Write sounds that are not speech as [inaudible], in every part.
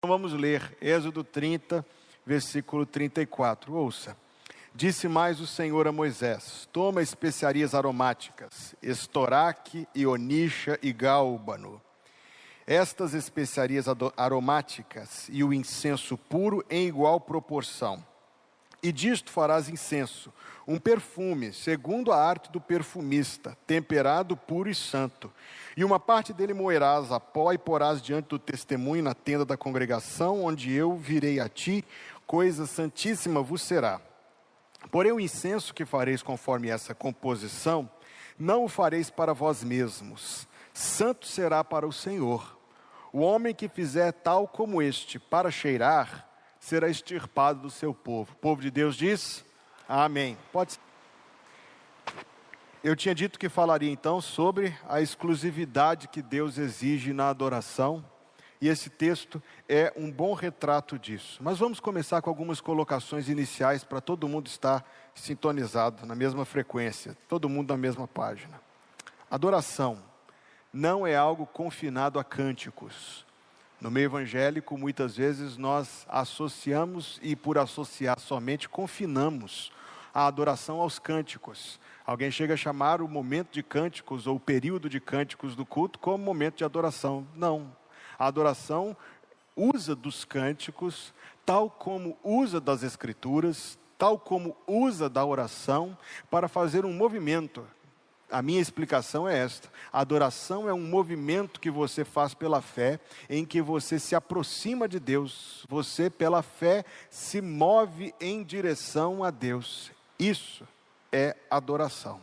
Então vamos ler Êxodo 30, versículo 34. Ouça. Disse mais o Senhor a Moisés: Toma especiarias aromáticas, estoraque, onixa e gálbano. Estas especiarias aromáticas e o incenso puro em igual proporção. E disto farás incenso, um perfume, segundo a arte do perfumista, temperado, puro e santo. E uma parte dele moerás a pó e porás diante do testemunho na tenda da congregação, onde eu virei a ti, coisa santíssima vos será. Porém, o incenso que fareis conforme essa composição, não o fareis para vós mesmos, santo será para o Senhor. O homem que fizer tal como este para cheirar, será extirpado do seu povo. O povo de Deus diz: Amém. Pode Eu tinha dito que falaria então sobre a exclusividade que Deus exige na adoração, e esse texto é um bom retrato disso. Mas vamos começar com algumas colocações iniciais para todo mundo estar sintonizado na mesma frequência, todo mundo na mesma página. Adoração não é algo confinado a cânticos. No meio evangélico, muitas vezes nós associamos e, por associar somente, confinamos a adoração aos cânticos. Alguém chega a chamar o momento de cânticos ou o período de cânticos do culto como momento de adoração. Não. A adoração usa dos cânticos, tal como usa das escrituras, tal como usa da oração, para fazer um movimento a minha explicação é esta: adoração é um movimento que você faz pela fé, em que você se aproxima de Deus, você, pela fé, se move em direção a Deus. Isso é adoração.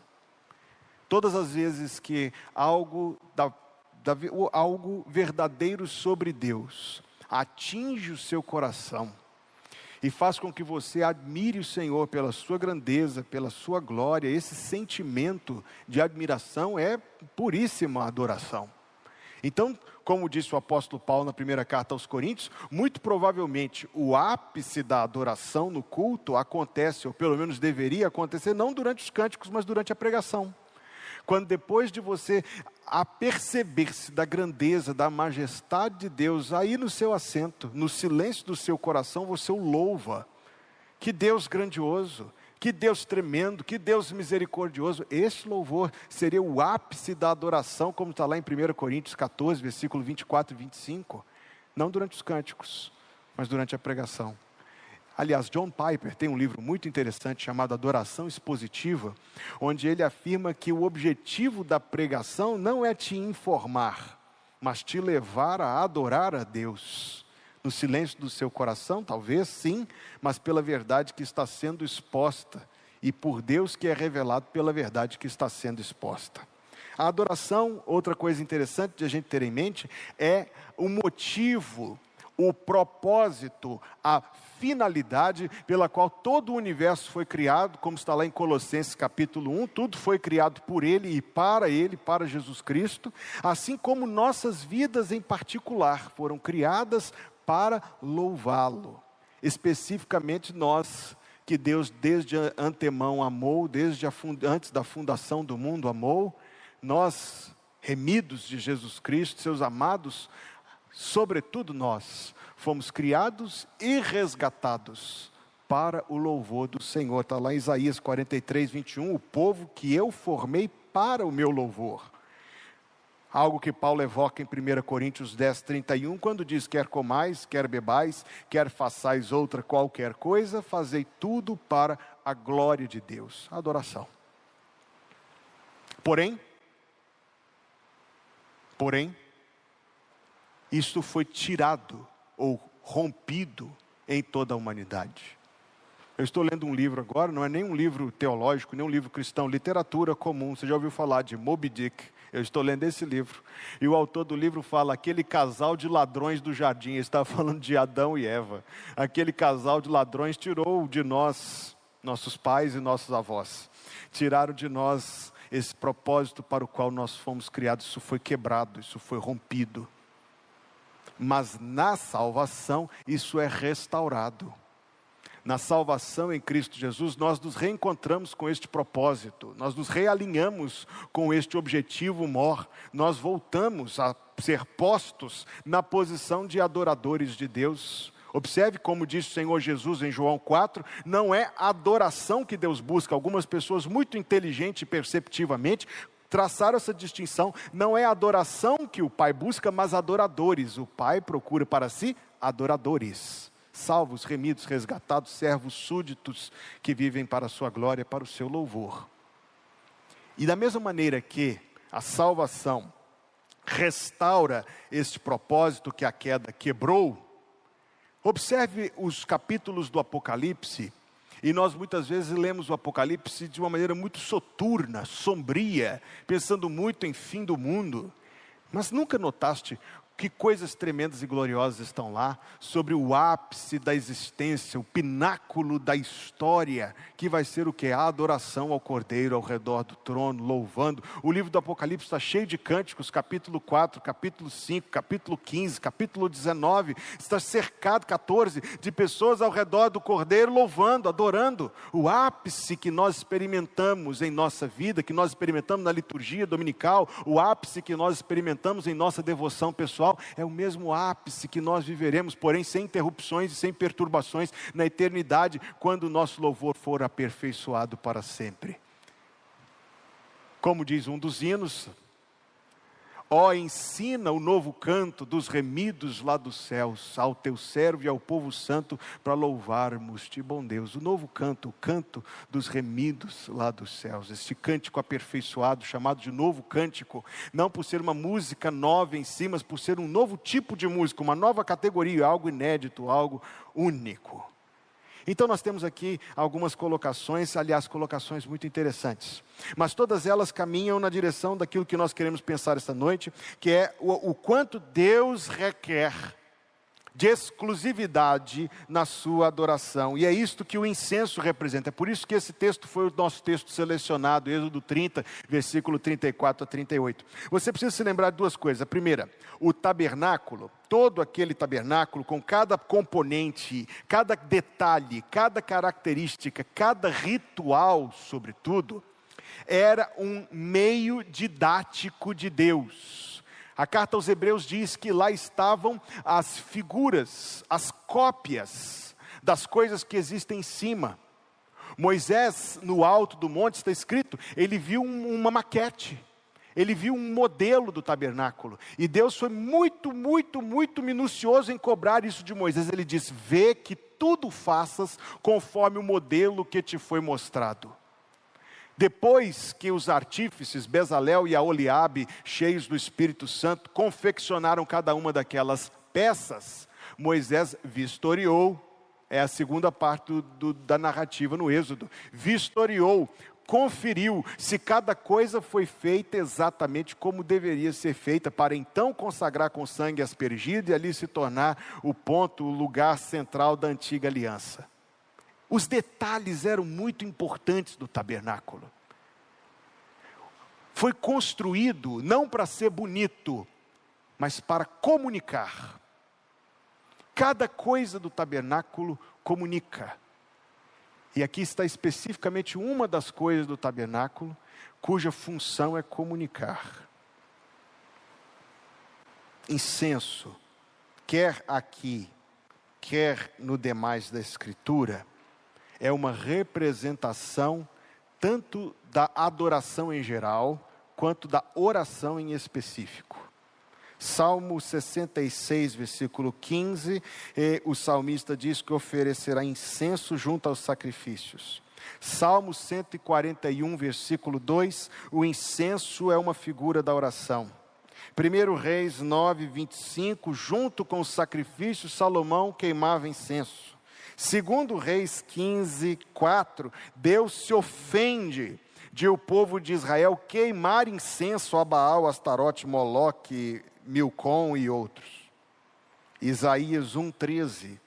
Todas as vezes que algo, da, da, algo verdadeiro sobre Deus atinge o seu coração, e faz com que você admire o Senhor pela sua grandeza, pela sua glória. Esse sentimento de admiração é puríssima adoração. Então, como disse o apóstolo Paulo na primeira carta aos Coríntios, muito provavelmente o ápice da adoração no culto acontece, ou pelo menos deveria acontecer, não durante os cânticos, mas durante a pregação. Quando depois de você aperceber-se da grandeza, da majestade de Deus, aí no seu assento, no silêncio do seu coração, você o louva. Que Deus grandioso, que Deus tremendo, que Deus misericordioso. Esse louvor seria o ápice da adoração, como está lá em 1 Coríntios 14, versículo 24 e 25. Não durante os cânticos, mas durante a pregação. Aliás, John Piper tem um livro muito interessante chamado Adoração Expositiva, onde ele afirma que o objetivo da pregação não é te informar, mas te levar a adorar a Deus. No silêncio do seu coração, talvez sim, mas pela verdade que está sendo exposta e por Deus que é revelado pela verdade que está sendo exposta. A adoração, outra coisa interessante de a gente ter em mente, é o motivo o propósito, a finalidade pela qual todo o universo foi criado, como está lá em Colossenses capítulo 1, tudo foi criado por Ele e para Ele, para Jesus Cristo, assim como nossas vidas em particular foram criadas para louvá-lo. Especificamente nós, que Deus desde antemão amou, desde antes da fundação do mundo amou, nós, remidos de Jesus Cristo, seus amados, sobretudo nós, fomos criados e resgatados para o louvor do Senhor. Está lá em Isaías 43, 21, o povo que eu formei para o meu louvor. Algo que Paulo evoca em 1 Coríntios 10, 31, quando diz: quer comais, quer bebais, quer façais outra qualquer coisa, fazei tudo para a glória de Deus. Adoração. Porém, porém, isto foi tirado ou rompido em toda a humanidade. Eu estou lendo um livro agora, não é nem um livro teológico, nem um livro cristão, literatura comum. Você já ouviu falar de Moby Dick? Eu estou lendo esse livro. E o autor do livro fala: aquele casal de ladrões do jardim. Ele está [laughs] falando de Adão e Eva. Aquele casal de ladrões tirou de nós, nossos pais e nossos avós. Tiraram de nós esse propósito para o qual nós fomos criados. Isso foi quebrado, isso foi rompido mas na salvação isso é restaurado. na salvação em Cristo Jesus, nós nos reencontramos com este propósito, nós nos realinhamos com este objetivo mor, nós voltamos a ser postos na posição de adoradores de Deus. Observe como disse o Senhor Jesus em João 4, não é adoração que Deus busca. Algumas pessoas muito inteligentes e perceptivamente traçaram essa distinção. Não é adoração que o Pai busca, mas adoradores. O Pai procura para si adoradores salvos, remidos, resgatados, servos, súditos que vivem para a sua glória, para o seu louvor. E da mesma maneira que a salvação restaura este propósito que a queda quebrou, observe os capítulos do Apocalipse, e nós muitas vezes lemos o Apocalipse de uma maneira muito soturna, sombria, pensando muito em fim do mundo. Mas nunca notaste que coisas tremendas e gloriosas estão lá, sobre o ápice da existência, o pináculo da história, que vai ser o que? A adoração ao Cordeiro ao redor do trono, louvando. O livro do Apocalipse está cheio de cânticos, capítulo 4, capítulo 5, capítulo 15, capítulo 19, está cercado, 14, de pessoas ao redor do Cordeiro louvando, adorando. O ápice que nós experimentamos em nossa vida, que nós experimentamos na liturgia dominical, o ápice que nós experimentamos em nossa devoção pessoal pessoal, é o mesmo ápice que nós viveremos, porém sem interrupções e sem perturbações na eternidade, quando o nosso louvor for aperfeiçoado para sempre. Como diz um dos hinos, Ó, oh, ensina o novo canto dos remidos lá dos céus, ao teu servo e ao povo santo, para louvarmos-te, bom Deus. O novo canto, o canto dos remidos lá dos céus, este cântico aperfeiçoado, chamado de novo cântico, não por ser uma música nova em si, mas por ser um novo tipo de música, uma nova categoria, algo inédito, algo único. Então nós temos aqui algumas colocações, aliás, colocações muito interessantes. Mas todas elas caminham na direção daquilo que nós queremos pensar esta noite, que é o, o quanto Deus requer de exclusividade na sua adoração. E é isto que o incenso representa. É por isso que esse texto foi o nosso texto selecionado, Êxodo 30, versículo 34 a 38. Você precisa se lembrar de duas coisas. A primeira, o tabernáculo, todo aquele tabernáculo, com cada componente, cada detalhe, cada característica, cada ritual, sobretudo, era um meio didático de Deus a carta aos Hebreus diz que lá estavam as figuras, as cópias das coisas que existem em cima. Moisés, no alto do monte, está escrito, ele viu uma maquete, ele viu um modelo do tabernáculo. E Deus foi muito, muito, muito minucioso em cobrar isso de Moisés. Ele diz: Vê que tudo faças conforme o modelo que te foi mostrado. Depois que os artífices, Bezalel e Aoliabe, cheios do Espírito Santo, confeccionaram cada uma daquelas peças, Moisés vistoriou, é a segunda parte do, da narrativa no Êxodo, vistoriou, conferiu se cada coisa foi feita exatamente como deveria ser feita, para então consagrar com sangue aspergido e ali se tornar o ponto, o lugar central da antiga aliança. Os detalhes eram muito importantes do tabernáculo. Foi construído não para ser bonito, mas para comunicar. Cada coisa do tabernáculo comunica. E aqui está especificamente uma das coisas do tabernáculo, cuja função é comunicar. Incenso, quer aqui, quer no demais da Escritura, é uma representação tanto da adoração em geral, quanto da oração em específico. Salmo 66, versículo 15, o salmista diz que oferecerá incenso junto aos sacrifícios. Salmo 141, versículo 2, o incenso é uma figura da oração. 1 Reis 9, 25, junto com o sacrifício, Salomão queimava incenso. Segundo Reis 15, 4, Deus se ofende de o povo de Israel queimar incenso a Baal, Astarote, Moloque, Milcom e outros. Isaías 1,13.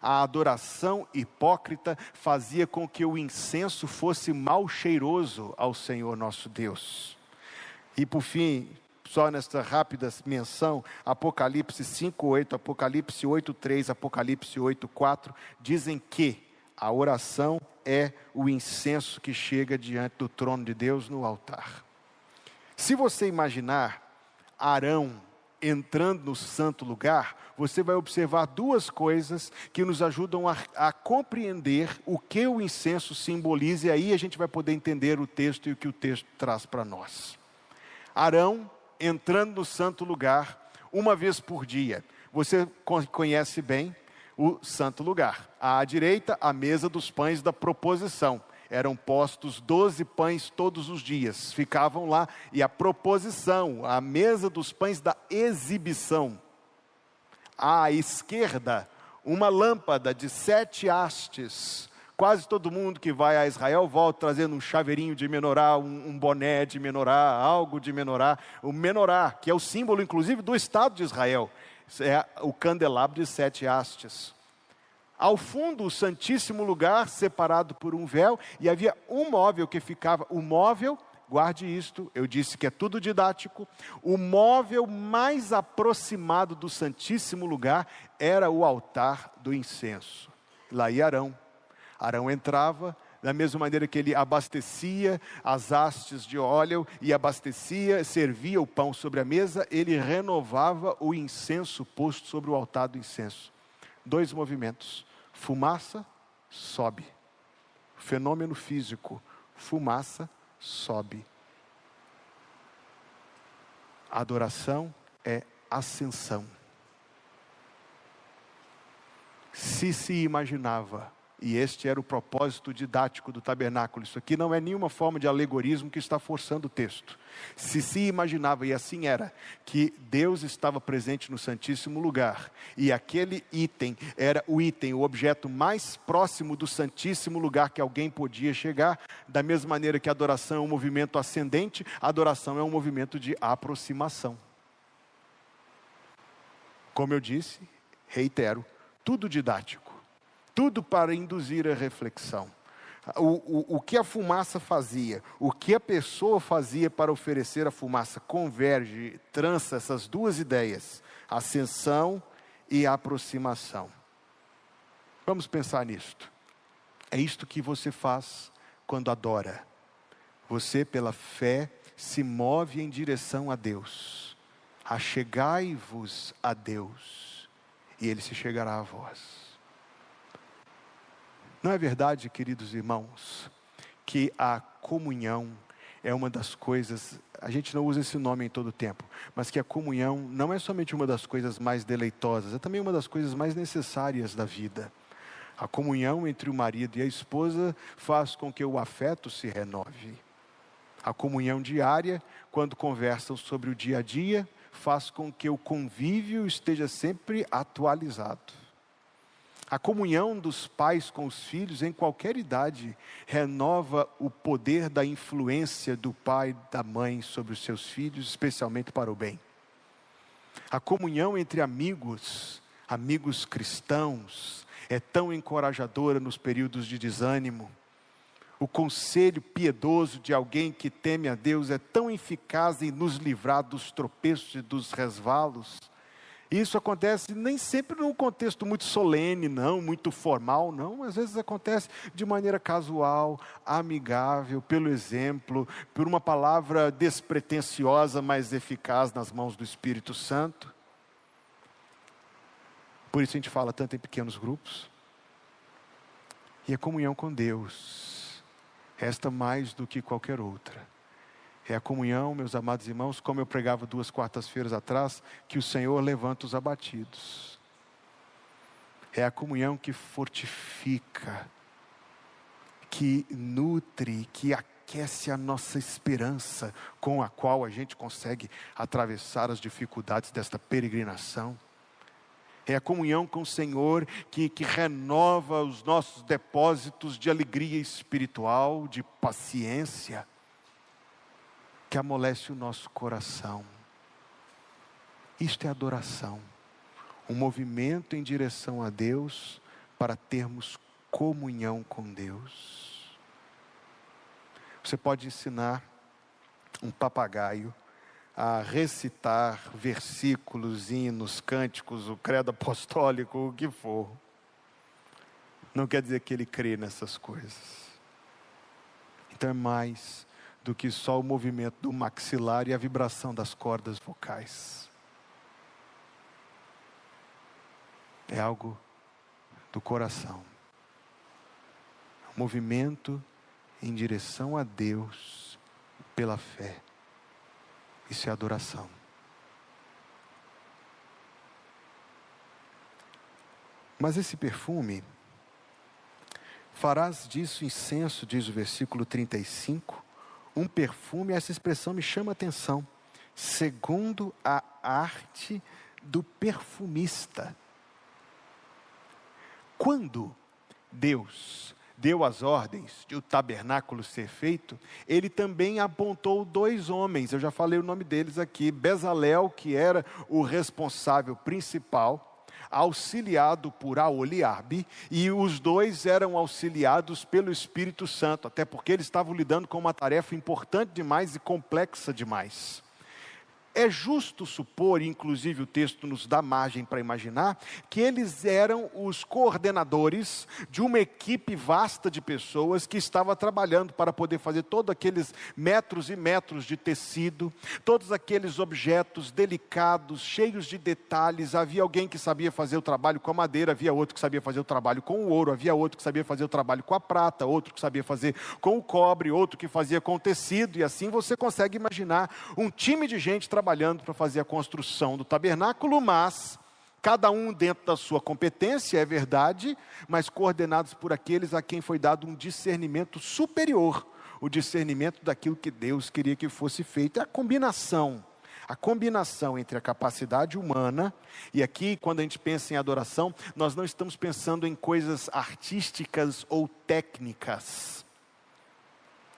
A adoração hipócrita fazia com que o incenso fosse mal cheiroso ao Senhor nosso Deus. E por fim, só nesta rápida menção, Apocalipse 5:8, Apocalipse 8:3, Apocalipse 8:4 dizem que A oração é o incenso que chega diante do trono de Deus no altar. Se você imaginar Arão entrando no santo lugar, você vai observar duas coisas que nos ajudam a, a, compreender o que o incenso simboliza, e aí a gente vai poder entender o texto e o que o texto traz para nós. Arão entrando no santo lugar uma vez por dia. Você conhece bem o santo lugar. À direita, a mesa dos pães da proposição eram postos doze pães todos os dias, ficavam lá, e a proposição, a mesa dos pães da exibição. À esquerda, uma lâmpada de sete hastes. Quase todo mundo que vai a Israel volta trazendo um chaveirinho de menorá, um, um boné de menorá, algo de menorá. O menorá, que é o símbolo, inclusive, do Estado de Israel, é o candelabro de sete hastes. Ao fundo, o Santíssimo Lugar, separado por um véu, e havia um móvel que ficava. O móvel, guarde isto, eu disse que é tudo didático. O móvel mais aproximado do Santíssimo Lugar era o altar do incenso. Lá ia Arão. Arão entrava, da mesma maneira que ele abastecia as hastes de óleo e abastecia, servia o pão sobre a mesa, ele renovava o incenso posto sobre o altar do incenso. Dois movimentos Fumaça sobe. Fenômeno físico. Fumaça sobe. Adoração é ascensão. Se se imaginava e este era o propósito didático do tabernáculo. Isso aqui não é nenhuma forma de alegorismo que está forçando o texto. Se se imaginava, e assim era, que Deus estava presente no Santíssimo Lugar, e aquele item era o item, o objeto mais próximo do Santíssimo Lugar que alguém podia chegar, da mesma maneira que a adoração é um movimento ascendente, a adoração é um movimento de aproximação. Como eu disse, reitero, tudo didático tudo para induzir a reflexão. O, o, o que a fumaça fazia, o que a pessoa fazia para oferecer a fumaça, converge, trança essas duas ideias, ascensão e aproximação. Vamos pensar nisto. É isto que você faz quando adora. Você, pela fé, se move em direção a Deus. Achegai-vos a Deus, e Ele se chegará a vós. Não é verdade, queridos irmãos, que a comunhão é uma das coisas, a gente não usa esse nome em todo o tempo, mas que a comunhão não é somente uma das coisas mais deleitosas, é também uma das coisas mais necessárias da vida. A comunhão entre o marido e a esposa faz com que o afeto se renove. A comunhão diária, quando conversam sobre o dia a dia, faz com que o convívio esteja sempre atualizado. A comunhão dos pais com os filhos, em qualquer idade, renova o poder da influência do pai e da mãe sobre os seus filhos, especialmente para o bem. A comunhão entre amigos, amigos cristãos, é tão encorajadora nos períodos de desânimo. O conselho piedoso de alguém que teme a Deus é tão eficaz em nos livrar dos tropeços e dos resvalos. Isso acontece nem sempre num contexto muito solene, não, muito formal, não. Às vezes acontece de maneira casual, amigável, pelo exemplo, por uma palavra despretensiosa, mas eficaz nas mãos do Espírito Santo. Por isso a gente fala tanto em pequenos grupos. E a comunhão com Deus, resta mais do que qualquer outra. É a comunhão, meus amados irmãos, como eu pregava duas quartas-feiras atrás, que o Senhor levanta os abatidos. É a comunhão que fortifica, que nutre, que aquece a nossa esperança, com a qual a gente consegue atravessar as dificuldades desta peregrinação. É a comunhão com o Senhor que, que renova os nossos depósitos de alegria espiritual, de paciência que amolece o nosso coração. Isto é adoração, um movimento em direção a Deus para termos comunhão com Deus. Você pode ensinar um papagaio a recitar versículos, hinos, cânticos, o credo apostólico, o que for. não quer dizer que ele crê nessas coisas. Então é mais do que só o movimento do maxilar e a vibração das cordas vocais. É algo do coração. Um movimento em direção a Deus pela fé. Isso é adoração. Mas esse perfume, farás disso incenso, diz o versículo 35, um perfume, essa expressão me chama a atenção, segundo a arte do perfumista. Quando Deus deu as ordens de o tabernáculo ser feito, ele também apontou dois homens, eu já falei o nome deles aqui, Bezalel, que era o responsável principal, auxiliado por Aoliabe, e os dois eram auxiliados pelo Espírito Santo, até porque eles estavam lidando com uma tarefa importante demais e complexa demais. É justo supor, inclusive o texto nos dá margem para imaginar, que eles eram os coordenadores de uma equipe vasta de pessoas que estava trabalhando para poder fazer todos aqueles metros e metros de tecido, todos aqueles objetos delicados, cheios de detalhes. Havia alguém que sabia fazer o trabalho com a madeira, havia outro que sabia fazer o trabalho com o ouro, havia outro que sabia fazer o trabalho com a prata, outro que sabia fazer com o cobre, outro que fazia com o tecido, e assim você consegue imaginar um time de gente trabalhando trabalhando para fazer a construção do tabernáculo, mas cada um dentro da sua competência, é verdade, mas coordenados por aqueles a quem foi dado um discernimento superior, o discernimento daquilo que Deus queria que fosse feito, é a combinação. A combinação entre a capacidade humana, e aqui, quando a gente pensa em adoração, nós não estamos pensando em coisas artísticas ou técnicas.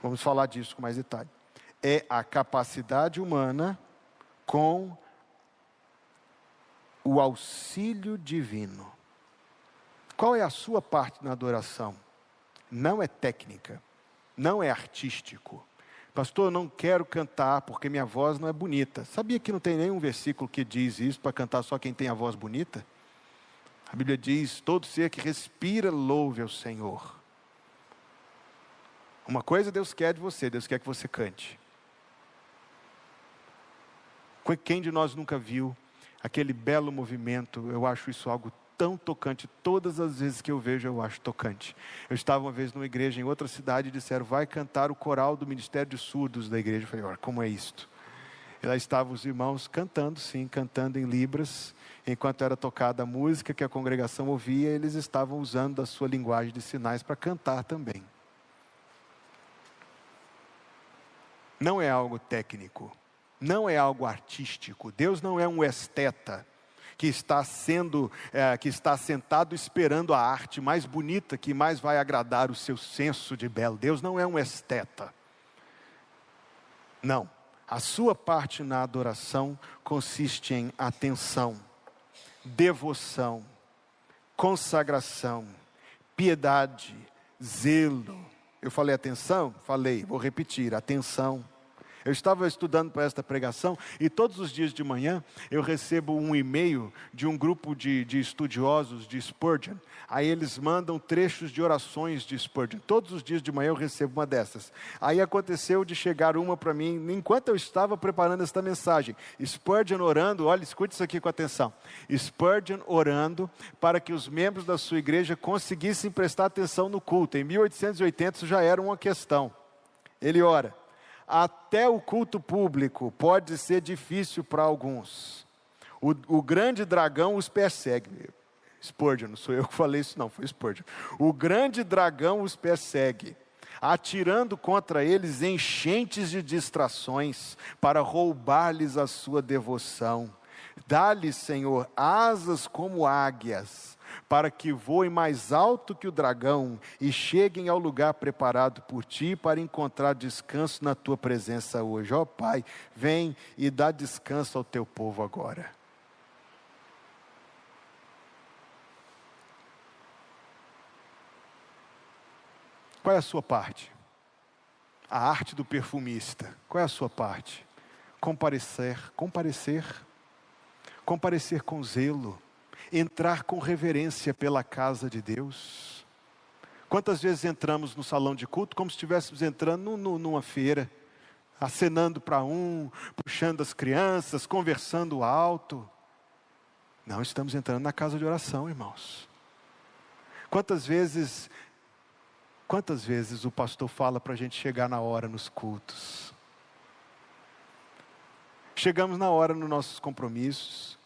Vamos falar disso com mais detalhe. É a capacidade humana com o auxílio divino. Qual é a sua parte na adoração? Não é técnica, não é artístico. Pastor, eu não quero cantar porque minha voz não é bonita. Sabia que não tem nenhum versículo que diz isso para cantar só quem tem a voz bonita? A Bíblia diz: todo ser que respira, louve ao Senhor. Uma coisa Deus quer de você, Deus quer que você cante. Quem de nós nunca viu aquele belo movimento? Eu acho isso algo tão tocante. Todas as vezes que eu vejo, eu acho tocante. Eu estava uma vez numa igreja em outra cidade e disseram: vai cantar o coral do Ministério de Surdos da igreja. Eu falei: olha, como é isto? E lá estavam os irmãos cantando, sim, cantando em Libras. Enquanto era tocada a música que a congregação ouvia, eles estavam usando a sua linguagem de sinais para cantar também. Não é algo técnico não é algo artístico. Deus não é um esteta que está sendo, é, que está sentado esperando a arte mais bonita que mais vai agradar o seu senso de belo. Deus não é um esteta. Não. A sua parte na adoração consiste em atenção, devoção, consagração, piedade, zelo. Eu falei atenção? Falei, vou repetir: atenção eu estava estudando para esta pregação e todos os dias de manhã eu recebo um e-mail de um grupo de, de estudiosos de Spurgeon. Aí eles mandam trechos de orações de Spurgeon. Todos os dias de manhã eu recebo uma dessas. Aí aconteceu de chegar uma para mim enquanto eu estava preparando esta mensagem. Spurgeon orando, olha, escute isso aqui com atenção. Spurgeon orando para que os membros da sua igreja conseguissem prestar atenção no culto. Em 1880 isso já era uma questão. Ele ora até o culto público pode ser difícil para alguns. O, o, grande dragão os persegue. Spurgeon, não sou eu que falei isso, não, foi Spurgeon. O grande dragão os persegue, atirando contra eles enchentes de distrações para roubar-lhes a sua devoção. Dá-lhes, Senhor, asas como águias para que voem mais alto que o dragão e cheguem ao lugar preparado por ti para encontrar descanso na tua presença hoje. Ó oh, Pai, vem e dá descanso ao teu povo agora. Qual é a sua parte? A arte do perfumista. Qual é a sua parte? Comparecer, comparecer, comparecer com zelo entrar com reverência pela casa de Deus. Quantas vezes entramos no salão de culto como se estivéssemos entrando no, no, numa feira, acenando para um, puxando as crianças, conversando alto. Não, estamos entrando na casa de oração, irmãos. Quantas vezes, quantas vezes o pastor fala para a gente chegar na hora nos cultos? Chegamos na hora nos nossos compromissos,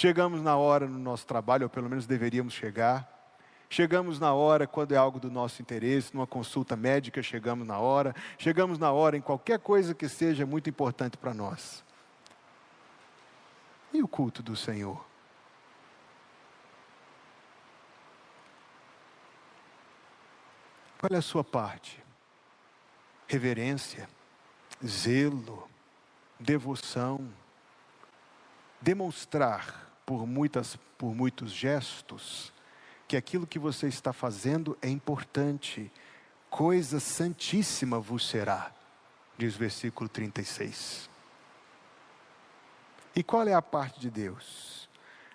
chegamos na hora no nosso trabalho, ou pelo menos deveríamos chegar. Chegamos na hora quando é algo do nosso interesse, numa consulta médica, chegamos na hora. Chegamos na hora em qualquer coisa que seja muito importante para nós. E o culto do Senhor? Qual é a sua parte? Reverência, zelo, devoção, demonstrar por, muitas, por muitos gestos que aquilo que você está fazendo é importante, coisa santíssima vos será, diz o versículo 36. E qual é a parte de Deus?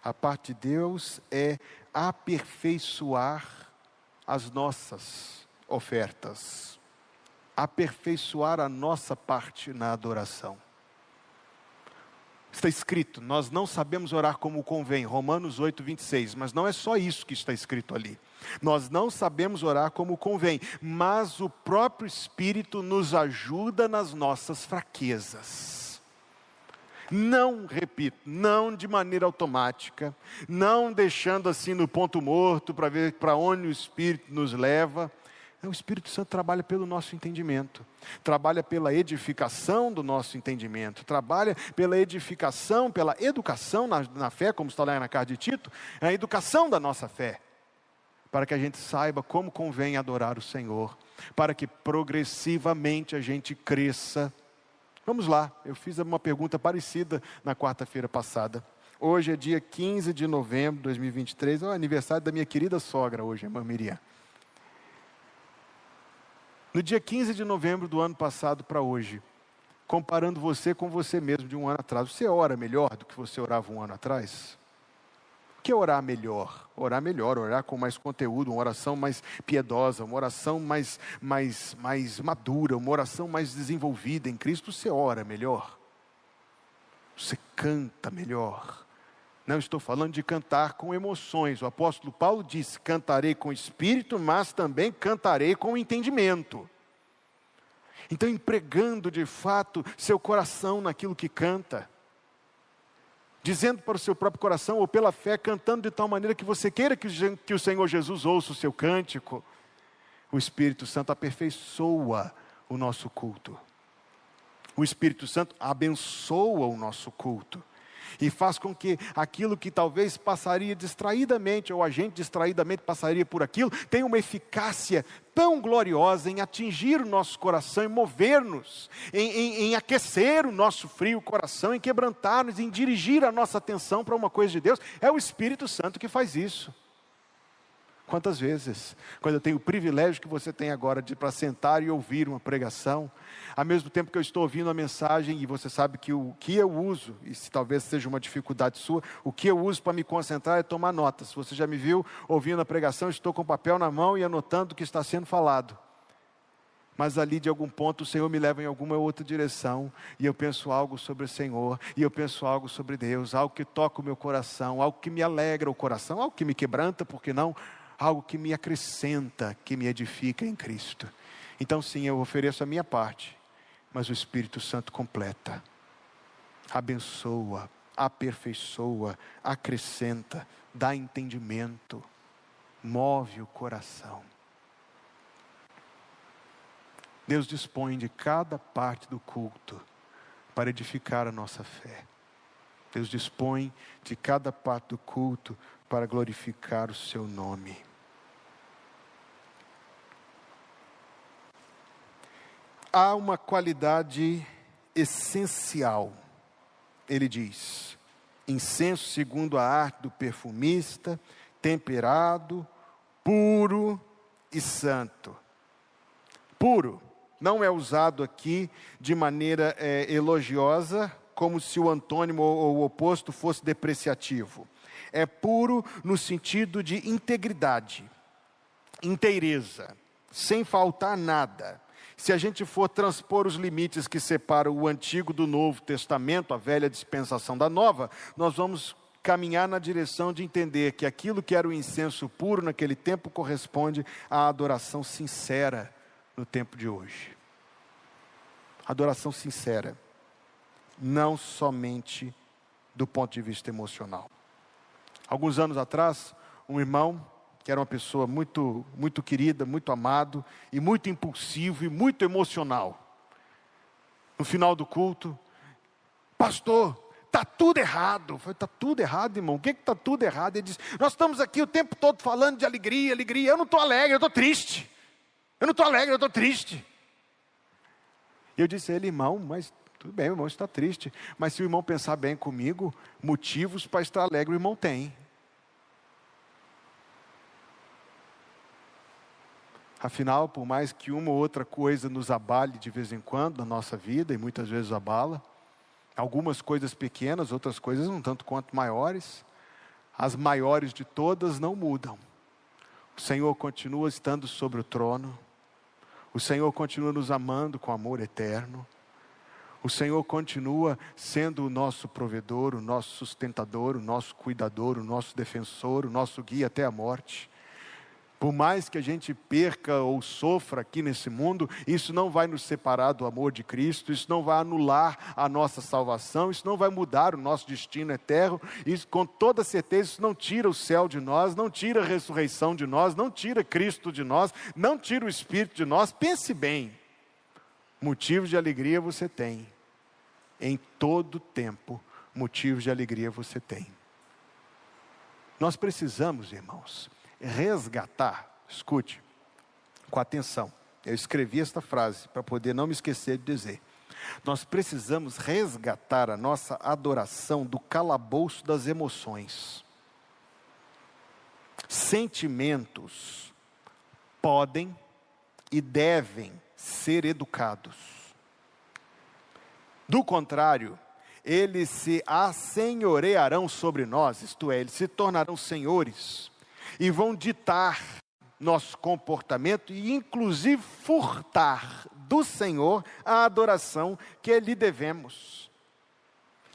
A parte de Deus é aperfeiçoar as nossas ofertas, aperfeiçoar a nossa parte na adoração. Está escrito, nós não sabemos orar como convém, Romanos 8, 26, mas não é só isso que está escrito ali. Nós não sabemos orar como convém, mas o próprio Espírito nos ajuda nas nossas fraquezas. Não, repito, não de maneira automática, não deixando assim no ponto morto para ver para onde o Espírito nos leva, o Espírito Santo trabalha pelo nosso entendimento, trabalha pela edificação do nosso entendimento, trabalha pela edificação, pela educação na, na fé, como está lá na carta de Tito, é a educação da nossa fé, para que a gente saiba como convém adorar o Senhor, para que progressivamente a gente cresça. Vamos lá, eu fiz uma pergunta parecida na quarta-feira passada. Hoje é dia 15 de novembro de 2023, é o aniversário da minha querida sogra hoje, irmã Miriam. No dia 15 de novembro do ano passado para hoje, comparando você com você mesmo de um ano atrás, você ora melhor do que você orava um ano atrás? O que é orar melhor? Orar melhor, orar com mais conteúdo, uma oração mais piedosa, uma oração mais, mais, mais madura, uma oração mais desenvolvida em Cristo, você ora melhor. Você canta melhor. Não estou falando de cantar com emoções. O apóstolo Paulo disse: cantarei com espírito, mas também cantarei com entendimento. Então, empregando de fato seu coração naquilo que canta, dizendo para o seu próprio coração, ou pela fé, cantando de tal maneira que você queira que o Senhor Jesus ouça o seu cântico, o Espírito Santo aperfeiçoa o nosso culto. O Espírito Santo abençoa o nosso culto e faz com que aquilo que talvez passaria distraidamente, ou a gente distraidamente passaria por aquilo, tenha uma eficácia tão gloriosa em atingir o nosso coração, em mover-nos, em, em, em, aquecer o nosso frio coração, em quebrantar-nos, em dirigir a nossa atenção para uma coisa de Deus. É o Espírito Santo que faz isso. Quantas vezes, quando eu tenho o privilégio que você tem agora de para sentar e ouvir uma pregação, ao mesmo tempo que eu estou ouvindo a mensagem, e você sabe que o que eu uso, e se talvez seja uma dificuldade sua, o que eu uso para me concentrar é tomar notas. Você já me viu ouvindo a pregação, estou com o papel na mão e anotando o que está sendo falado. Mas ali de algum ponto o Senhor me leva em alguma outra direção, e eu penso algo sobre o Senhor, e eu penso algo sobre Deus, algo que toca o meu coração, algo que me alegra o coração, algo que me quebranta, porque não? Algo que me acrescenta, que me edifica em Cristo. Então, sim, eu ofereço a minha parte, mas o Espírito Santo completa, abençoa, aperfeiçoa, acrescenta, dá entendimento, move o coração. Deus dispõe de cada parte do culto para edificar a nossa fé. Deus dispõe de cada parte do culto para glorificar o seu nome. Há uma qualidade essencial. Ele diz: incenso segundo a arte do perfumista, temperado, puro e santo. Puro não é usado aqui de maneira é, elogiosa, como se o antônimo ou o oposto fosse depreciativo. É puro no sentido de integridade. inteireza, sem faltar nada, se a gente for transpor os limites que separam o Antigo do Novo Testamento, a velha dispensação da nova, nós vamos caminhar na direção de entender que aquilo que era o incenso puro naquele tempo corresponde à adoração sincera no tempo de hoje. Adoração sincera, não somente do ponto de vista emocional. Alguns anos atrás, um irmão que era uma pessoa muito, muito querida, muito amado e muito impulsivo e muito emocional. No final do culto, pastor, está tudo errado. Falei, está tudo errado, irmão. O que está tudo errado? Ele disse, nós estamos aqui o tempo todo falando de alegria, alegria. Eu não estou alegre, eu estou triste. Eu não estou alegre, eu estou triste. E eu disse a ele, irmão, mas tudo bem, o irmão está triste. Mas se o irmão pensar bem comigo, motivos para estar alegre o irmão tem. Afinal, por mais que uma ou outra coisa nos abale de vez em quando na nossa vida, e muitas vezes abala, algumas coisas pequenas, outras coisas um tanto quanto maiores, as maiores de todas não mudam. O Senhor continua estando sobre o trono, o Senhor continua nos amando com amor eterno, o Senhor continua sendo o nosso provedor, o nosso sustentador, o nosso cuidador, o nosso defensor, o nosso guia até a morte. Por mais que a gente perca ou sofra aqui nesse mundo, isso não vai nos separar do amor de Cristo, isso não vai anular a nossa salvação, isso não vai mudar o nosso destino eterno, isso com toda certeza isso não tira o céu de nós, não tira a ressurreição de nós, não tira Cristo de nós, não tira o Espírito de nós. Pense bem, motivos de alegria você tem, em todo tempo, motivos de alegria você tem. Nós precisamos, irmãos, resgatar, escute, com atenção. Eu escrevi esta frase para poder não me esquecer de dizer. Nós precisamos resgatar a nossa adoração do calabouço das emoções. Sentimentos podem e devem ser educados. Do contrário, eles se assenhorearão sobre nós, isto é, eles se tornarão senhores e vão ditar nosso comportamento e, inclusive, furtar do Senhor a adoração que lhe devemos.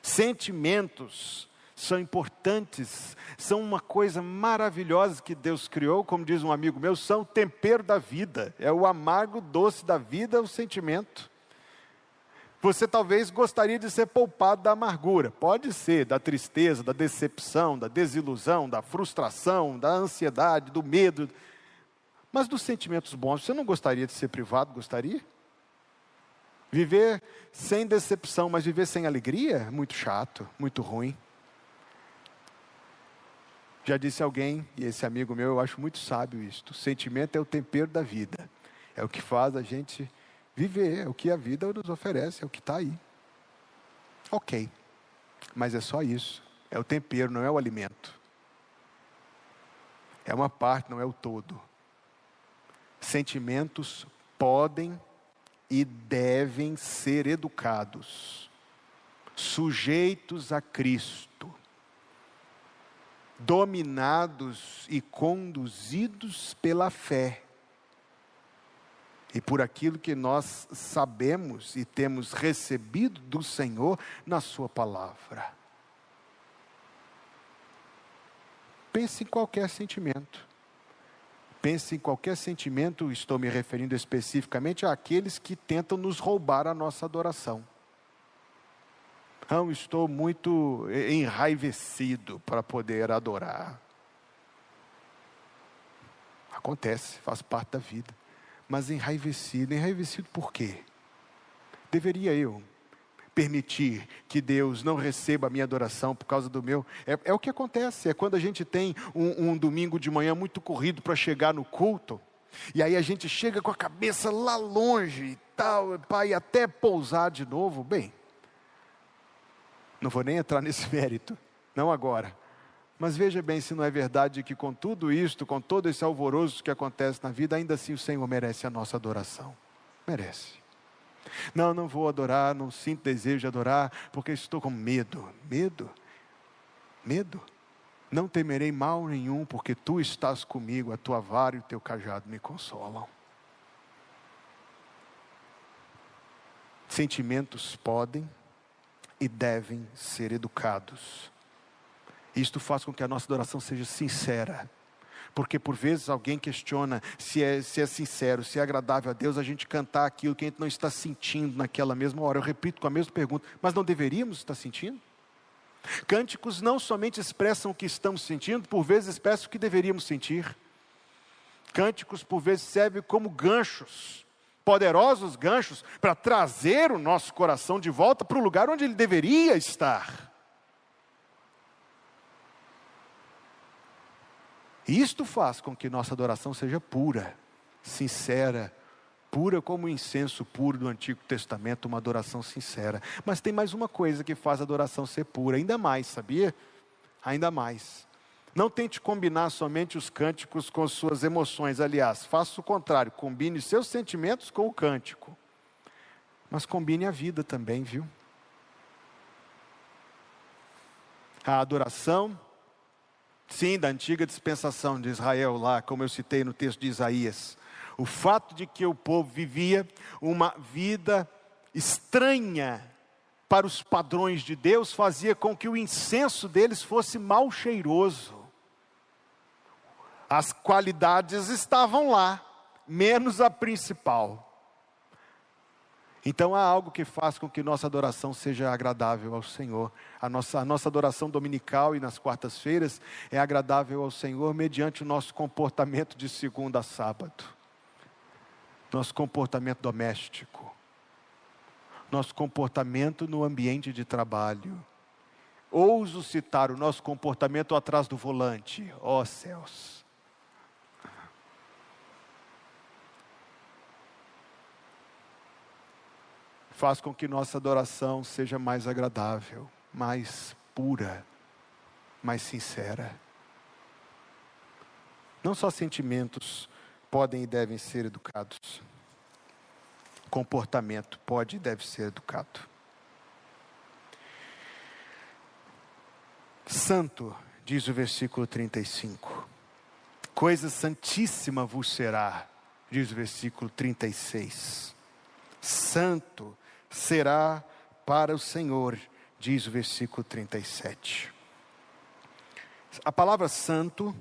Sentimentos são importantes, são uma coisa maravilhosa que Deus criou, como diz um amigo meu, são o tempero da vida, é o amargo doce da vida, o sentimento. Você talvez gostaria de ser poupado da amargura, pode ser, da tristeza, da decepção, da desilusão, da frustração, da ansiedade, do medo, mas dos sentimentos bons, você não gostaria de ser privado, gostaria? Viver sem decepção, mas viver sem alegria é muito chato, muito ruim. Já disse alguém, e esse amigo meu, eu acho muito sábio isto: o sentimento é o tempero da vida, é o que faz a gente viver, é o que a vida nos oferece, é o que está aí. Ok, mas é só isso. É o tempero, não é o alimento. É uma parte, não é o todo. Sentimentos podem e devem ser educados, sujeitos a Cristo, dominados e conduzidos pela fé e por aquilo que nós sabemos e temos recebido do Senhor na Sua palavra. Pense em qualquer sentimento. Pense em qualquer sentimento, estou me referindo especificamente àqueles que tentam nos roubar a nossa adoração. Não, estou muito enraivecido para poder adorar. Acontece, faz parte da vida mas enraivecido. Enraivecido por quê? Deveria eu permitir que Deus não receba a minha adoração por causa do meu. É, é o que acontece, é quando a gente tem um, um domingo de manhã muito corrido para chegar no culto, e aí a gente chega com a cabeça lá longe e tal, pai, até pousar de novo. Bem, não vou nem entrar nesse [laughs] mérito, não agora. Mas veja bem se não é verdade que com tudo isto, com todo esse alvoroço que acontece na vida, ainda assim o Senhor merece a nossa adoração. Merece. Não, não vou adorar, não sinto desejo de adorar, porque estou com medo. Medo? Medo? Não temerei mal nenhum, porque tu estás comigo, a tua vara e o teu cajado me consolam. Sentimentos podem e devem ser educados. Isto faz com que a nossa adoração seja sincera. Porque por vezes alguém questiona se é, se é sincero, se é agradável a Deus a gente cantar aquilo que a gente não está sentindo naquela mesma hora. Eu repito com a mesma pergunta, mas não deveríamos estar sentindo? Cânticos não somente expressam o que estamos sentindo, por vezes expressam o que deveríamos sentir. Cânticos, por vezes, servem como ganchos, poderosos ganchos, para trazer o nosso coração de volta para o lugar onde ele deveria estar. Isto faz com que nossa adoração seja pura, sincera, pura como o incenso puro do Antigo Testamento, uma adoração sincera. Mas tem mais uma coisa que faz a adoração ser pura, ainda mais, sabia? Ainda mais. Não tente combinar somente os cânticos com suas emoções, aliás, faça o contrário, combine seus sentimentos com o cântico. Mas combine a vida também, viu? A adoração sim, da antiga dispensação de Israel, lá, como eu citei no texto de Isaías. O fato de que o povo vivia uma vida estranha para os padrões de Deus fazia com que o incenso deles fosse mal cheiroso. As qualidades estavam lá, menos a principal. Então há algo que faz com que nossa adoração seja agradável ao Senhor. A nossa, a nossa adoração dominical e nas quartas-feiras é agradável ao Senhor mediante o nosso comportamento de segunda a sábado. Nosso comportamento doméstico. Nosso comportamento no ambiente de trabalho. Ouso citar o nosso comportamento atrás do volante. Ó oh, céus faz com que nossa adoração seja mais agradável, mais pura, mais sincera. Não só sentimentos podem e devem ser educados, comportamento pode e deve ser educado. Santo, diz o versículo 35, coisa santíssima vos será, diz o versículo 36. Santo será para o Senhor, diz o versículo 37. A palavra santo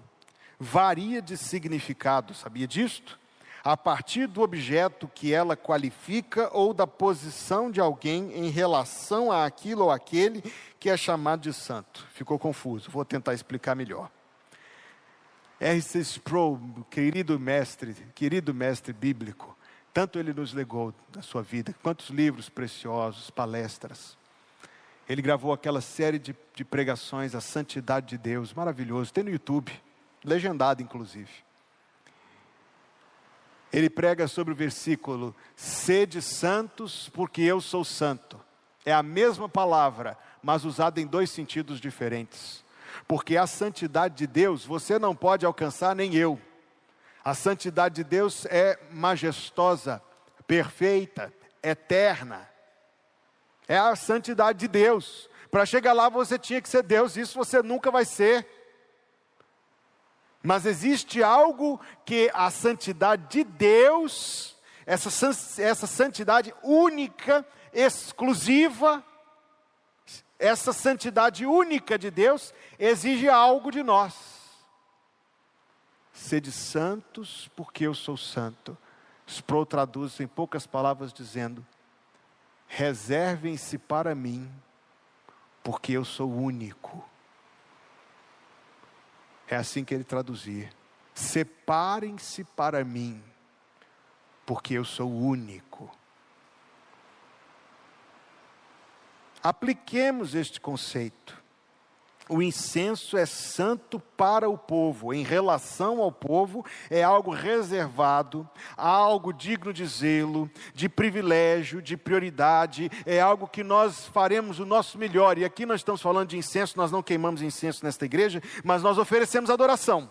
varia de significado, sabia disto? A partir do objeto que ela qualifica ou da posição de alguém em relação a aquilo ou aquele que é chamado de santo. Ficou confuso, vou tentar explicar melhor. R.C. Sproul, querido mestre, querido mestre bíblico, tanto ele nos legou da sua vida, quantos livros preciosos, palestras. Ele gravou aquela série de, de pregações, A Santidade de Deus, maravilhoso, tem no YouTube, legendado inclusive. Ele prega sobre o versículo: Sede santos, porque eu sou santo. É a mesma palavra, mas usada em dois sentidos diferentes. Porque a santidade de Deus você não pode alcançar, nem eu. A santidade de Deus é majestosa, perfeita, eterna. É a santidade de Deus. Para chegar lá você tinha que ser Deus, isso você nunca vai ser. Mas existe algo que a santidade de Deus, essa, essa santidade única, exclusiva, essa santidade única de Deus exige algo de nós. Sede santos, porque eu sou santo. Sproul traduz em poucas palavras dizendo: reservem-se para mim, porque eu sou único. É assim que ele traduzia. Separem-se para mim, porque eu sou único. Apliquemos este conceito o incenso é santo para o povo, em relação ao povo, é algo reservado, algo digno de zelo, de privilégio, de prioridade, é algo que nós faremos o nosso melhor. E aqui nós estamos falando de incenso, nós não queimamos incenso nesta igreja, mas nós oferecemos adoração.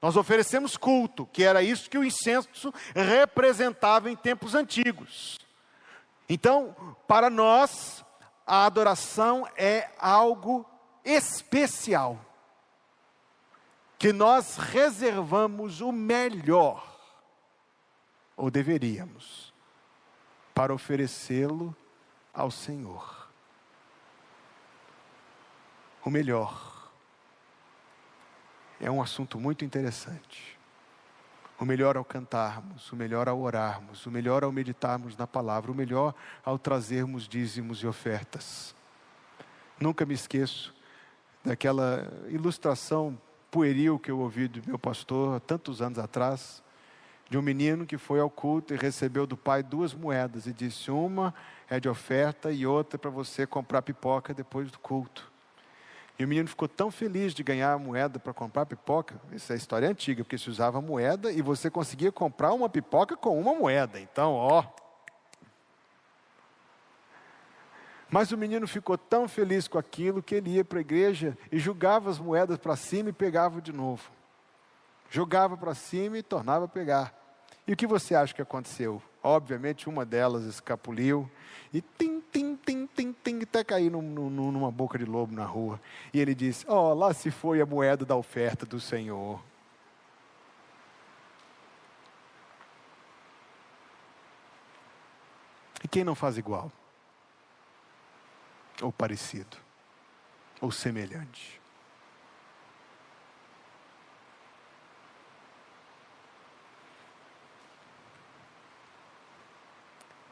Nós oferecemos culto, que era isso que o incenso representava em tempos antigos. Então, para nós, a adoração é algo especial. que nós reservamos o melhor, ou deveríamos, para oferecê-lo ao Senhor. O melhor. É um assunto muito interessante. O melhor ao cantarmos, o melhor ao orarmos, o melhor ao meditarmos na palavra, o melhor ao trazermos dízimos e ofertas. Nunca me esqueço daquela ilustração pueril que eu ouvi do meu pastor tantos anos atrás, de um menino que foi ao culto e recebeu do pai duas moedas e disse: uma é de oferta e outra para você comprar pipoca depois do culto. E o menino ficou tão feliz de ganhar a moeda para comprar pipoca. Essa é história antiga, porque se usava moeda e você conseguia comprar uma pipoca com uma moeda. Então, ó. Mas o menino ficou tão feliz com aquilo que ele ia para a igreja e jogava as moedas para cima e pegava de novo. Jogava para cima e tornava a pegar. E o que você acha que aconteceu? Obviamente, uma delas escapuliu e tim, tim, tim, tim, tim, até cair num, num, numa boca de lobo na rua. E ele disse: oh, lá se foi a moeda da oferta do Senhor. E quem não faz igual? Ou parecido? Ou semelhante?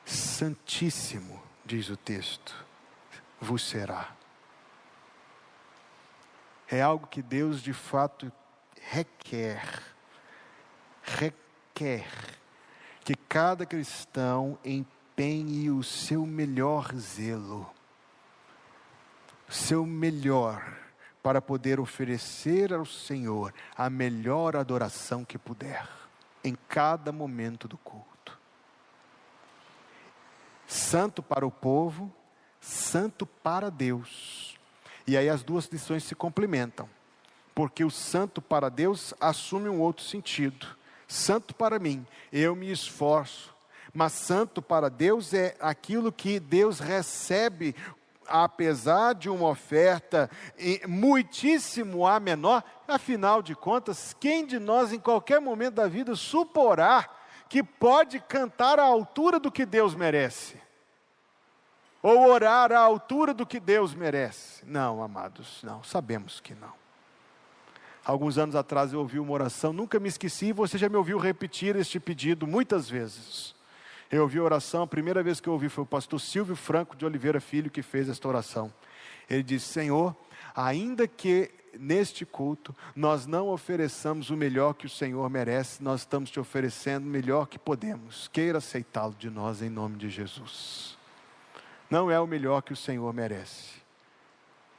Santíssimo, diz o texto, vos será. É algo que Deus de fato requer, requer que cada cristão empenhe o seu melhor zelo, seu melhor, para poder oferecer ao Senhor a melhor adoração que puder, em cada momento do culto santo para o povo, santo para Deus. E aí as duas lições se complementam, porque o santo para Deus assume um outro sentido. Santo para mim, eu me esforço, mas santo para Deus é aquilo que Deus recebe apesar de uma oferta muitíssimo a menor, afinal de contas, quem de nós em qualquer momento da vida suporá que pode cantar à altura do que Deus merece? Ou orar à altura do que Deus merece? Não, amados, não, sabemos que não. Alguns anos atrás eu ouvi uma oração, nunca me esqueci, você já me ouviu repetir este pedido muitas vezes. Eu ouvi a oração, a primeira vez que eu ouvi foi o pastor Silvio Franco de Oliveira Filho que fez esta oração. Ele disse: Senhor, ainda que neste culto nós não ofereçamos o melhor que o Senhor merece, nós estamos te oferecendo o melhor que podemos. Queira aceitá-lo de nós em nome de Jesus. Não é o melhor que o Senhor merece,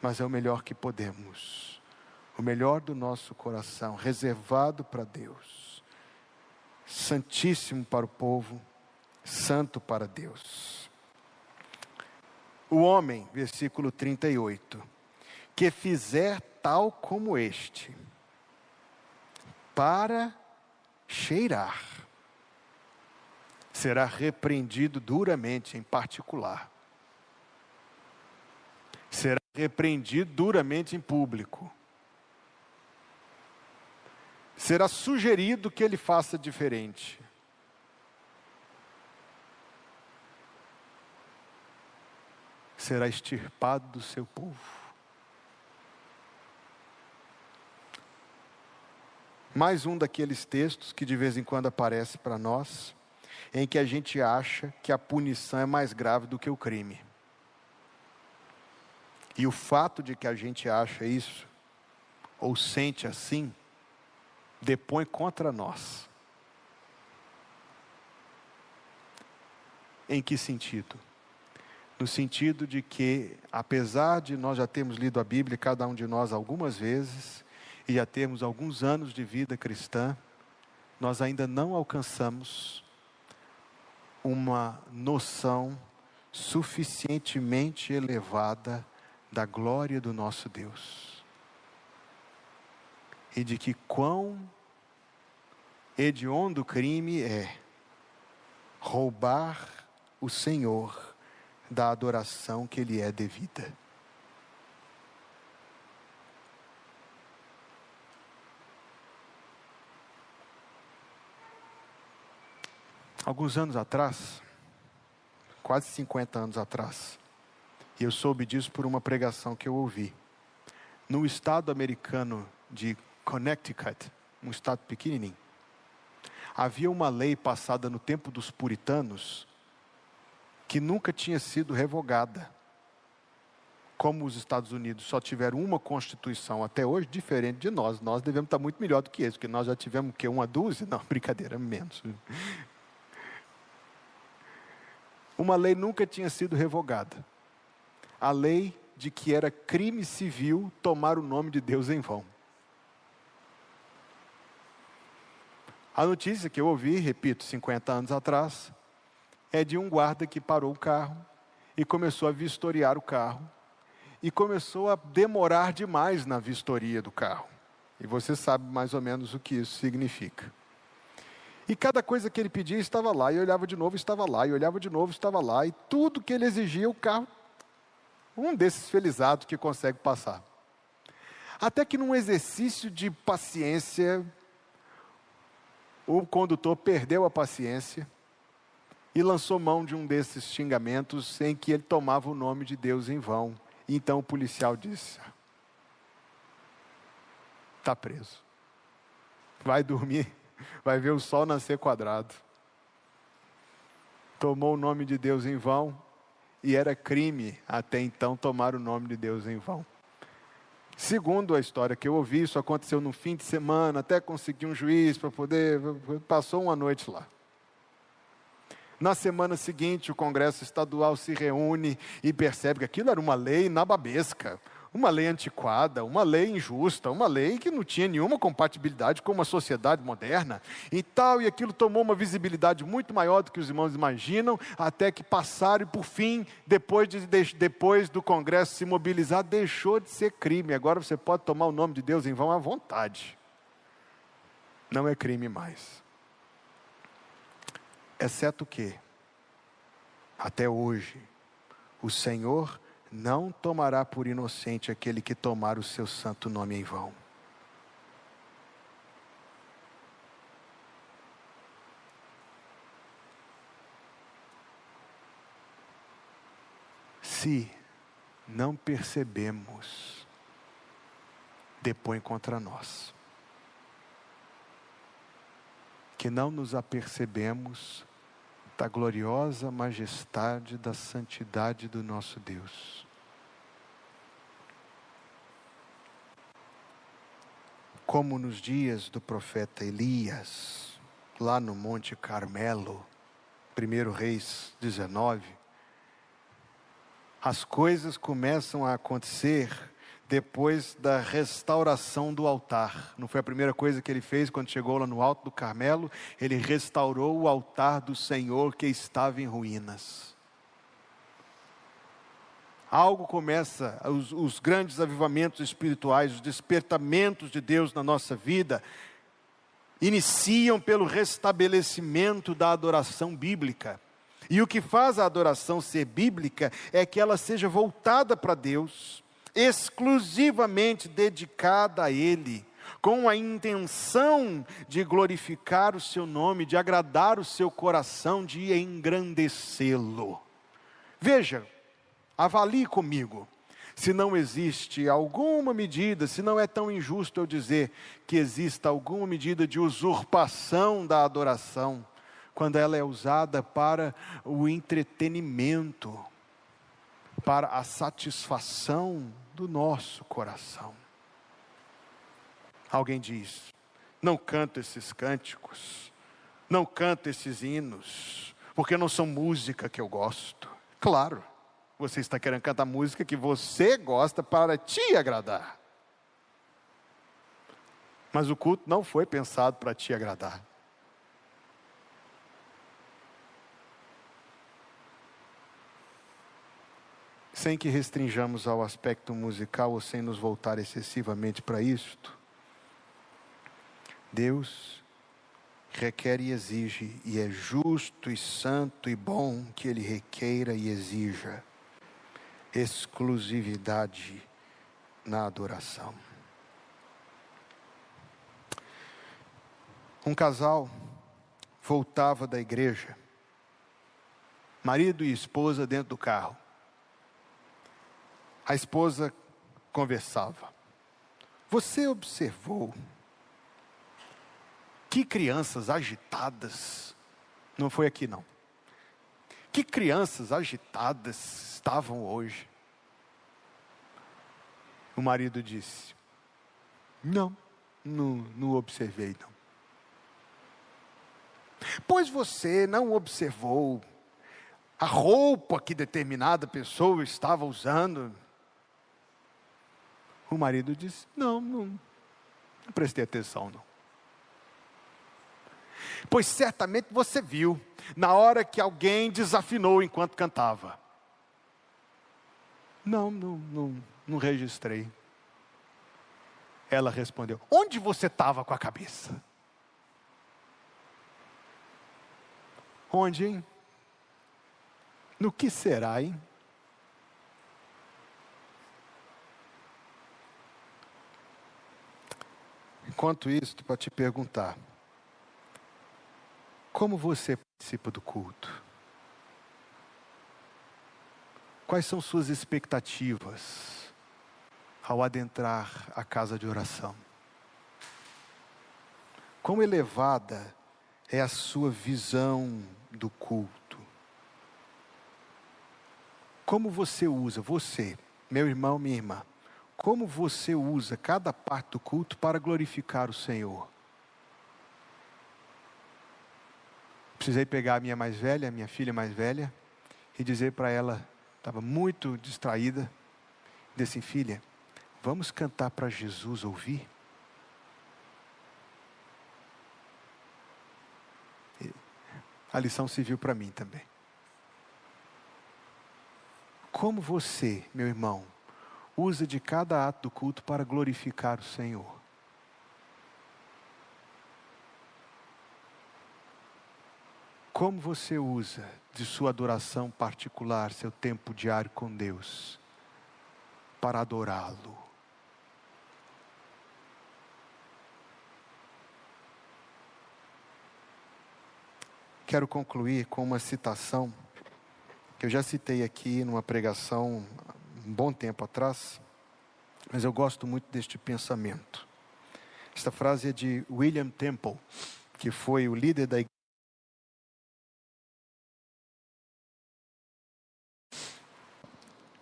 mas é o melhor que podemos. O melhor do nosso coração, reservado para Deus, santíssimo para o povo, santo para Deus. O homem, versículo 38, que fizer tal como este, para cheirar, será repreendido duramente em particular. Será repreendido duramente em público. Será sugerido que ele faça diferente. Será extirpado do seu povo. Mais um daqueles textos que de vez em quando aparece para nós, em que a gente acha que a punição é mais grave do que o crime. E o fato de que a gente acha isso, ou sente assim, depõe contra nós. Em que sentido? No sentido de que, apesar de nós já termos lido a Bíblia, cada um de nós algumas vezes, e já termos alguns anos de vida cristã, nós ainda não alcançamos uma noção suficientemente elevada da glória do nosso Deus. E de que quão hediondo crime é roubar o Senhor da adoração que lhe é devida. Alguns anos atrás, quase 50 anos atrás, e eu soube disso por uma pregação que eu ouvi. No estado americano de Connecticut, um estado pequenininho, havia uma lei passada no tempo dos puritanos que nunca tinha sido revogada. Como os Estados Unidos só tiveram uma constituição até hoje, diferente de nós, nós devemos estar muito melhor do que eles, porque nós já tivemos que uma dúzia, não, [laughs] brincadeira, menos. Uma lei nunca tinha sido revogada. A lei de que era crime civil tomar o nome de Deus em vão. A notícia que eu ouvi, repito, 50 anos atrás, é de um guarda que parou o carro e começou a vistoriar o carro e começou a demorar demais na vistoria do carro. E você sabe mais ou menos o que isso significa. E cada coisa que ele pedia estava lá, e olhava de novo, estava lá, e olhava de novo, estava lá, e tudo que ele exigia, o carro, um desses felizados que consegue passar. Até que num exercício de paciência, o condutor perdeu a paciência e lançou mão de um desses xingamentos em que ele tomava o nome de Deus em vão. Então o policial disse: Está preso. Vai dormir, [laughs] vai ver o sol nascer quadrado. Tomou o nome de Deus em vão e era crime até então tomar o nome de Deus em vão. Segundo a história que eu ouvi, isso aconteceu no fim de semana, até conseguir um juiz para poder. Passou uma noite lá. Na semana seguinte, o Congresso Estadual se reúne e percebe que aquilo era uma lei nababesca, uma lei antiquada, uma lei injusta, uma lei que não tinha nenhuma compatibilidade com uma sociedade moderna e tal, e aquilo tomou uma visibilidade muito maior do que os irmãos imaginam, até que passaram e por fim, depois, de, depois do Congresso se mobilizar, deixou de ser crime. Agora você pode tomar o nome de Deus em vão à vontade. Não é crime mais. Exceto que, até hoje, o Senhor não tomará por inocente aquele que tomar o seu santo nome em vão. Se não percebemos, depõe contra nós. Que não nos apercebemos da gloriosa majestade da santidade do nosso Deus. Como nos dias do profeta Elias, lá no Monte Carmelo, 1 Reis 19, as coisas começam a acontecer depois da restauração do altar. Não foi a primeira coisa que ele fez quando chegou lá no alto do Carmelo? Ele restaurou o altar do Senhor que estava em ruínas. Algo começa, os, os grandes avivamentos espirituais, os despertamentos de Deus na nossa vida, iniciam pelo restabelecimento da adoração bíblica. E o que faz a adoração ser bíblica é que ela seja voltada para Deus exclusivamente dedicada a Ele, com a intenção de glorificar o Seu nome, de agradar o seu coração, de engrandecê-lo. Veja, avalie comigo. Se não existe alguma medida, se não é tão injusto eu dizer que exista alguma medida de usurpação da adoração, quando ela é usada para o entretenimento, para a satisfação do nosso coração. Alguém diz: não canto esses cânticos, não canto esses hinos, porque não são música que eu gosto. Claro, você está querendo cantar música que você gosta para te agradar. Mas o culto não foi pensado para te agradar. Sem que restringamos ao aspecto musical ou sem nos voltar excessivamente para isto. Deus requer e exige, e é justo e santo e bom que Ele requeira e exija exclusividade na adoração. Um casal voltava da igreja, marido e esposa dentro do carro. A esposa conversava. Você observou que crianças agitadas, não foi aqui não, que crianças agitadas estavam hoje? O marido disse: Não, não, não observei não. Pois você não observou a roupa que determinada pessoa estava usando? O marido disse: Não, não, não prestei atenção não. Pois certamente você viu, na hora que alguém desafinou enquanto cantava. Não, não, não, não registrei. Ela respondeu: Onde você estava com a cabeça? Onde, hein? No que será, hein? Enquanto isso, para te perguntar: como você participa do culto? Quais são suas expectativas ao adentrar a casa de oração? Quão elevada é a sua visão do culto? Como você usa, você, meu irmão, minha irmã, como você usa cada parte do culto para glorificar o Senhor? Precisei pegar a minha mais velha, a minha filha mais velha, e dizer para ela, estava muito distraída, disse assim, filha, vamos cantar para Jesus ouvir? A lição serviu para mim também. Como você, meu irmão, usa de cada ato do culto para glorificar o Senhor? Como você usa de sua adoração particular, seu tempo diário com Deus, para adorá-lo? Quero concluir com uma citação que eu já citei aqui numa pregação um bom tempo atrás, mas eu gosto muito deste pensamento. Esta frase é de William Temple, que foi o líder da igreja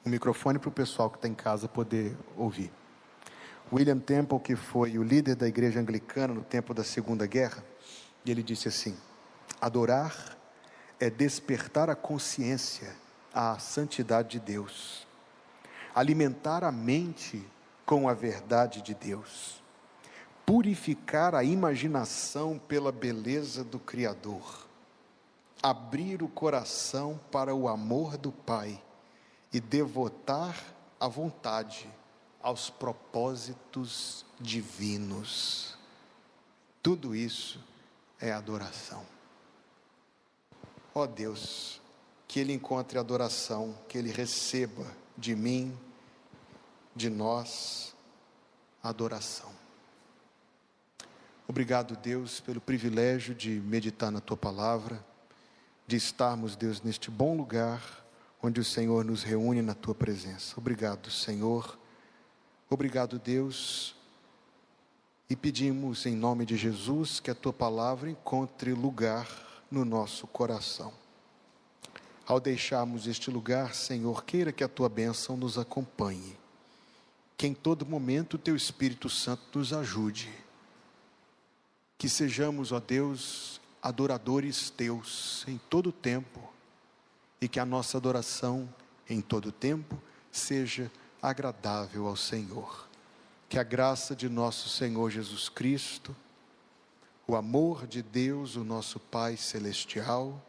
o microfone para o pessoal que está em casa poder ouvir. William Temple, que foi o líder da igreja anglicana no tempo da Segunda Guerra, e ele disse assim: adorar é despertar a consciência à santidade de Deus, alimentar a mente com a verdade de Deus, purificar a imaginação pela beleza do Criador, abrir o coração para o amor do Pai e devotar a vontade aos propósitos divinos. Tudo isso é adoração. Ó oh Deus, que Ele encontre adoração, que Ele receba de mim, de nós, adoração. Obrigado, Deus, pelo privilégio de meditar na Tua palavra, de estarmos, Deus, neste bom lugar onde o Senhor nos reúne na tua presença. Obrigado, Senhor. Obrigado, Deus. E pedimos em nome de Jesus que a tua palavra encontre lugar no nosso coração. Ao deixarmos este lugar, Senhor, queira que a tua bênção nos acompanhe. Que em todo momento o teu Espírito Santo nos ajude. Que sejamos, ó Deus, adoradores teus em todo tempo e que a nossa adoração em todo tempo seja agradável ao Senhor. Que a graça de nosso Senhor Jesus Cristo, o amor de Deus, o nosso Pai celestial,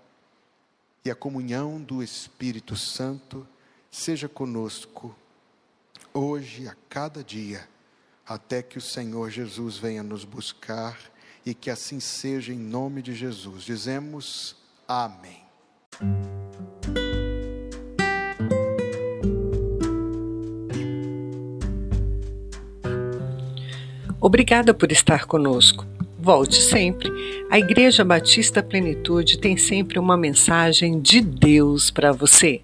e a comunhão do Espírito Santo seja conosco hoje, a cada dia, até que o Senhor Jesus venha nos buscar e que assim seja em nome de Jesus. Dizemos amém. Obrigada por estar conosco. Volte sempre. A Igreja Batista Plenitude tem sempre uma mensagem de Deus para você.